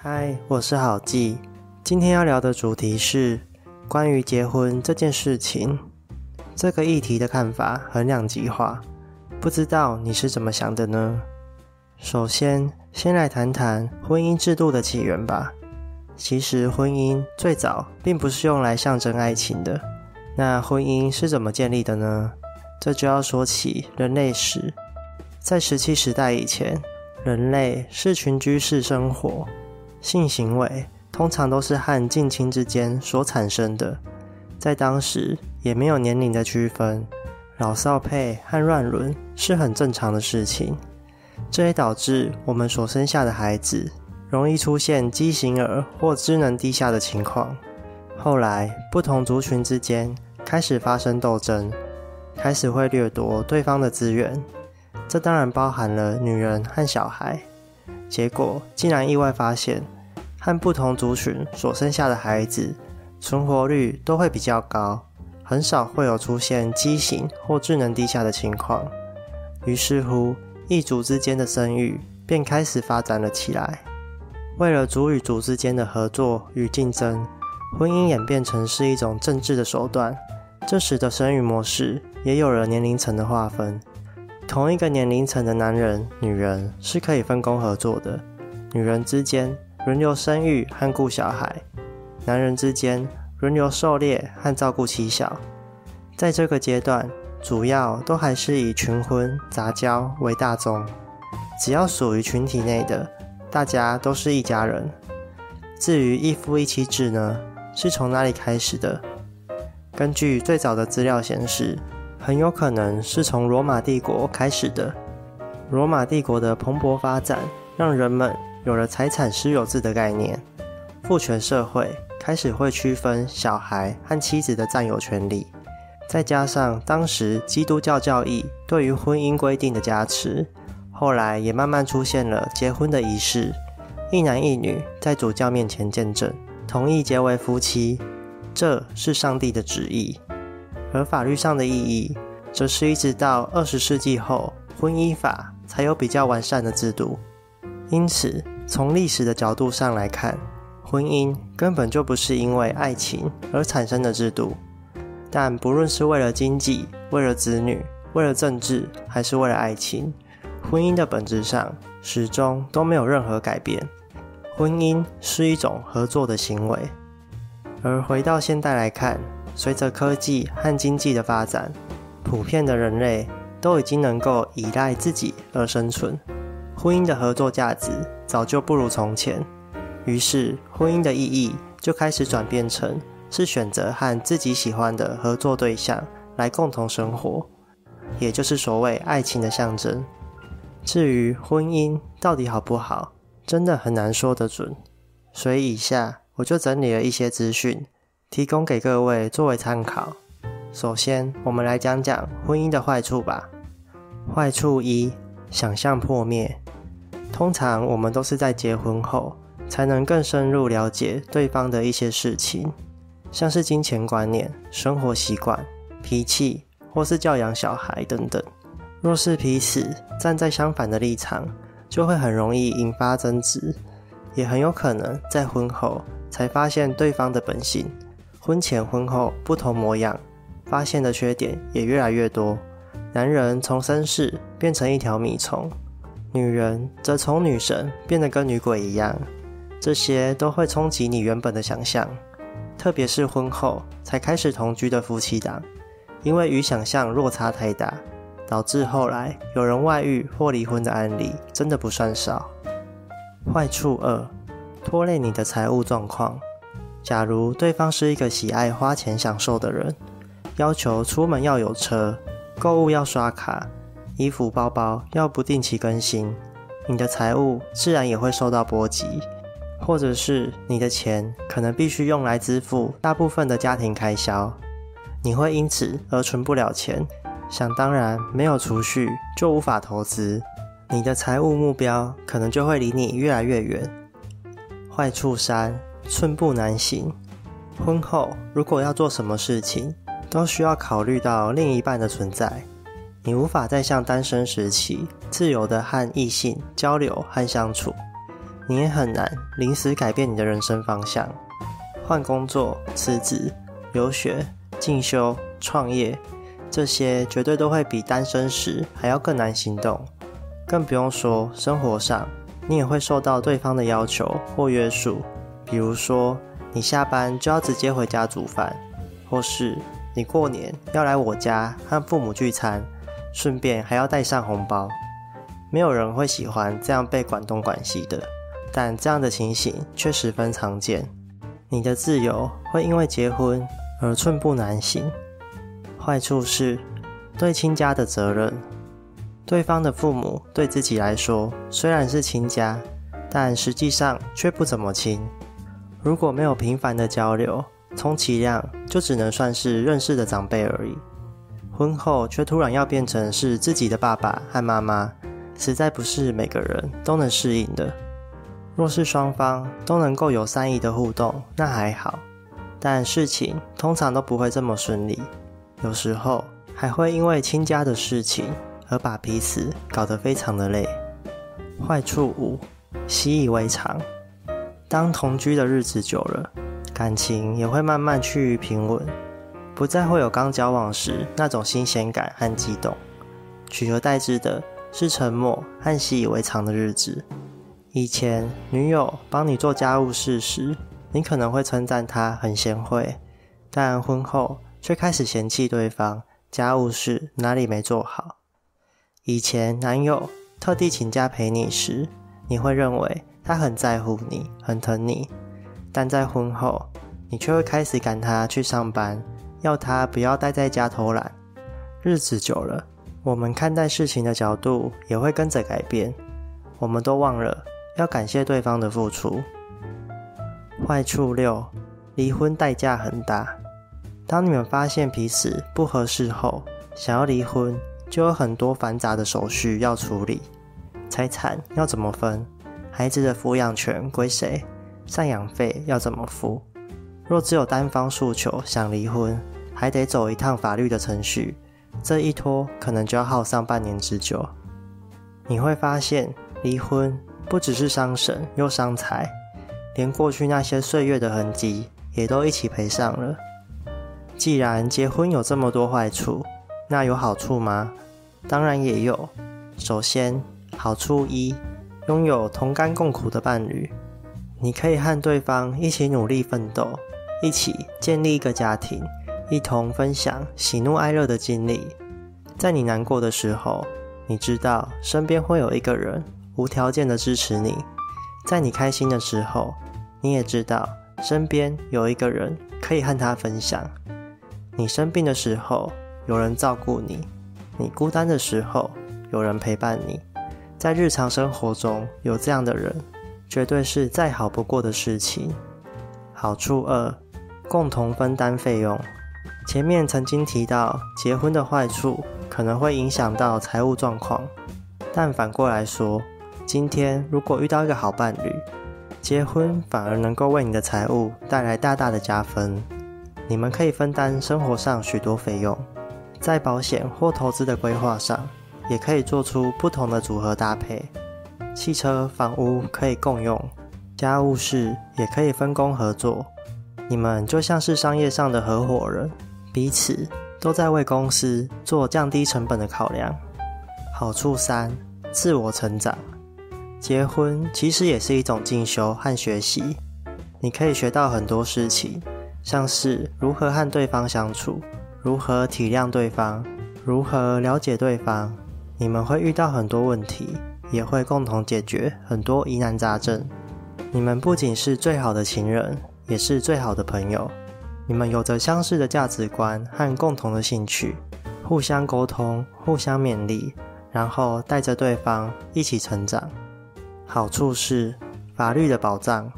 嗨，我是郝记。今天要聊的主题是关于结婚这件事情。这个议题的看法很两极化，不知道你是怎么想的呢？首先，先来谈谈婚姻制度的起源吧。其实，婚姻最早并不是用来象征爱情的。那婚姻是怎么建立的呢？这就要说起人类史。在石器时代以前，人类是群居式生活，性行为通常都是和近亲之间所产生的。在当时，也没有年龄的区分，老少配和乱伦是很正常的事情。这也导致我们所生下的孩子。容易出现畸形儿或智能低下的情况。后来，不同族群之间开始发生斗争，开始会掠夺对方的资源，这当然包含了女人和小孩。结果竟然意外发现，和不同族群所生下的孩子存活率都会比较高，很少会有出现畸形或智能低下的情况。于是乎，异族之间的生育便开始发展了起来。为了族与族之间的合作与竞争，婚姻演变成是一种政治的手段。这时的生育模式也有了年龄层的划分。同一个年龄层的男人、女人是可以分工合作的。女人之间轮流生育和顾小孩，男人之间轮流狩猎和照顾妻小。在这个阶段，主要都还是以群婚杂交为大宗。只要属于群体内的。大家都是一家人。至于一夫一妻制呢，是从哪里开始的？根据最早的资料显示，很有可能是从罗马帝国开始的。罗马帝国的蓬勃发展，让人们有了财产私有制的概念，父权社会开始会区分小孩和妻子的占有权利。再加上当时基督教教义对于婚姻规定的加持。后来也慢慢出现了结婚的仪式，一男一女在主教面前见证，同意结为夫妻，这是上帝的旨意。而法律上的意义，则是一直到二十世纪后，婚姻法才有比较完善的制度。因此，从历史的角度上来看，婚姻根本就不是因为爱情而产生的制度。但不论是为了经济、为了子女、为了政治，还是为了爱情。婚姻的本质上始终都没有任何改变。婚姻是一种合作的行为，而回到现代来看，随着科技和经济的发展，普遍的人类都已经能够依赖自己而生存。婚姻的合作价值早就不如从前，于是婚姻的意义就开始转变成是选择和自己喜欢的合作对象来共同生活，也就是所谓爱情的象征。至于婚姻到底好不好，真的很难说得准。所以以下我就整理了一些资讯，提供给各位作为参考。首先，我们来讲讲婚姻的坏处吧。坏处一：想象破灭。通常我们都是在结婚后，才能更深入了解对方的一些事情，像是金钱观念、生活习惯、脾气，或是教养小孩等等。若是彼此站在相反的立场，就会很容易引发争执，也很有可能在婚后才发现对方的本性。婚前婚后不同模样，发现的缺点也越来越多。男人从绅士变成一条米虫，女人则从女神变得跟女鬼一样，这些都会冲击你原本的想象。特别是婚后才开始同居的夫妻档，因为与想象落差太大。导致后来有人外遇或离婚的案例真的不算少。坏处二，拖累你的财务状况。假如对方是一个喜爱花钱享受的人，要求出门要有车，购物要刷卡，衣服包包要不定期更新，你的财务自然也会受到波及。或者是你的钱可能必须用来支付大部分的家庭开销，你会因此而存不了钱。想当然，没有储蓄就无法投资，你的财务目标可能就会离你越来越远。坏处三：寸步难行。婚后如果要做什么事情，都需要考虑到另一半的存在，你无法再像单身时期自由的和异性交流和相处，你也很难临时改变你的人生方向。换工作、辞职、留学、进修、创业，这些绝对都会比单身时还要更难行动。更不用说生活上，你也会受到对方的要求或约束，比如说你下班就要直接回家煮饭，或是你过年要来我家和父母聚餐，顺便还要带上红包。没有人会喜欢这样被管东管西的，但这样的情形却十分常见。你的自由会因为结婚而寸步难行。坏处是，对亲家的责任，对方的父母对自己来说虽然是亲家，但实际上却不怎么亲。如果没有频繁的交流，充其量就只能算是认识的长辈而已。婚后却突然要变成是自己的爸爸和妈妈，实在不是每个人都能适应的。若是双方都能够有善意的互动，那还好，但事情通常都不会这么顺利，有时候还会因为亲家的事情而把彼此搞得非常的累。坏处五，习以为常。当同居的日子久了，感情也会慢慢趋于平稳，不再会有刚交往时那种新鲜感和激动，取而代之的是沉默和习以为常的日子。以前女友帮你做家务事时，你可能会称赞她很贤惠，但婚后却开始嫌弃对方家务事哪里没做好。以前男友特地请假陪你时，你会认为他很在乎你，很疼你，但在婚后，你却会开始赶他去上班，要他不要待在家偷懒。日子久了，我们看待事情的角度也会跟着改变，我们都忘了。要感谢对方的付出。坏处六，离婚代价很大。当你们发现彼此不合适后，想要离婚，就有很多繁杂的手续要处理。财产要怎么分？孩子的抚养权归谁？赡养费要怎么付？若只有单方诉求想离婚，还得走一趟法律的程序，这一拖可能就要耗上半年之久。你会发现，离婚。不只是伤神又伤财，连过去那些岁月的痕迹也都一起赔上了。既然结婚有这么多坏处，那有好处吗？当然也有。首先，好处一，拥有同甘共苦的伴侣，你可以和对方一起努力奋斗，一起建立一个家庭，一同分享喜怒哀乐的经历。在你难过的时候，你知道身边会有一个人。无条件的支持你，在你开心的时候，你也知道身边有一个人可以和他分享。你生病的时候，有人照顾你；你孤单的时候，有人陪伴你。在日常生活中有这样的人，绝对是再好不过的事情。好处二，共同分担费用。前面曾经提到，结婚的坏处可能会影响到财务状况，但反过来说。今天如果遇到一个好伴侣，结婚反而能够为你的财务带来大大的加分。你们可以分担生活上许多费用，在保险或投资的规划上，也可以做出不同的组合搭配。汽车、房屋可以共用，家务事也可以分工合作。你们就像是商业上的合伙人，彼此都在为公司做降低成本的考量。好处三：自我成长。结婚其实也是一种进修和学习，你可以学到很多事情，像是如何和对方相处，如何体谅对方，如何了解对方。你们会遇到很多问题，也会共同解决很多疑难杂症。你们不仅是最好的情人，也是最好的朋友。你们有着相似的价值观和共同的兴趣，互相沟通，互相勉励，然后带着对方一起成长。好处是法律的保障，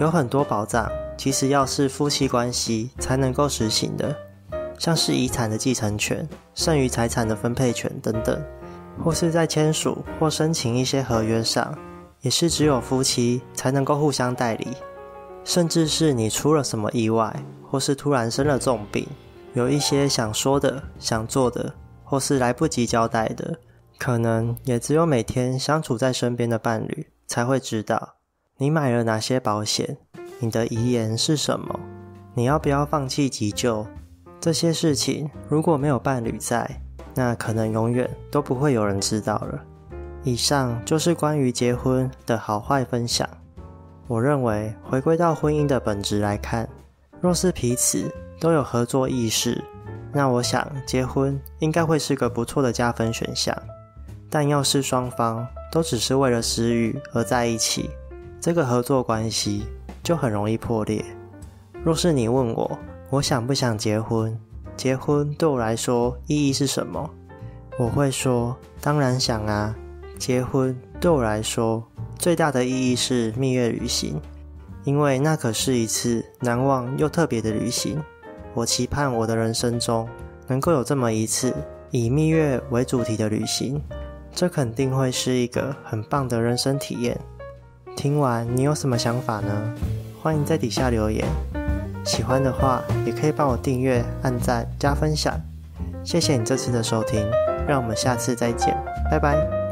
有很多保障，其实要是夫妻关系才能够实行的，像是遗产的继承权、剩余财产的分配权等等，或是在签署或申请一些合约上，也是只有夫妻才能够互相代理。甚至是你出了什么意外，或是突然生了重病，有一些想说的、想做的，或是来不及交代的。可能也只有每天相处在身边的伴侣才会知道，你买了哪些保险？你的遗言是什么？你要不要放弃急救？这些事情如果没有伴侣在，那可能永远都不会有人知道了。以上就是关于结婚的好坏分享。我认为，回归到婚姻的本质来看，若是彼此都有合作意识，那我想结婚应该会是个不错的加分选项。但要是双方都只是为了私欲而在一起，这个合作关系就很容易破裂。若是你问我，我想不想结婚？结婚对我来说意义是什么？我会说，当然想啊！结婚对我来说最大的意义是蜜月旅行，因为那可是一次难忘又特别的旅行。我期盼我的人生中能够有这么一次以蜜月为主题的旅行，这肯定会是一个很棒的人生体验。听完你有什么想法呢？欢迎在底下留言。喜欢的话也可以帮我订阅、按赞、加分享。谢谢你这次的收听，让我们下次再见，拜拜。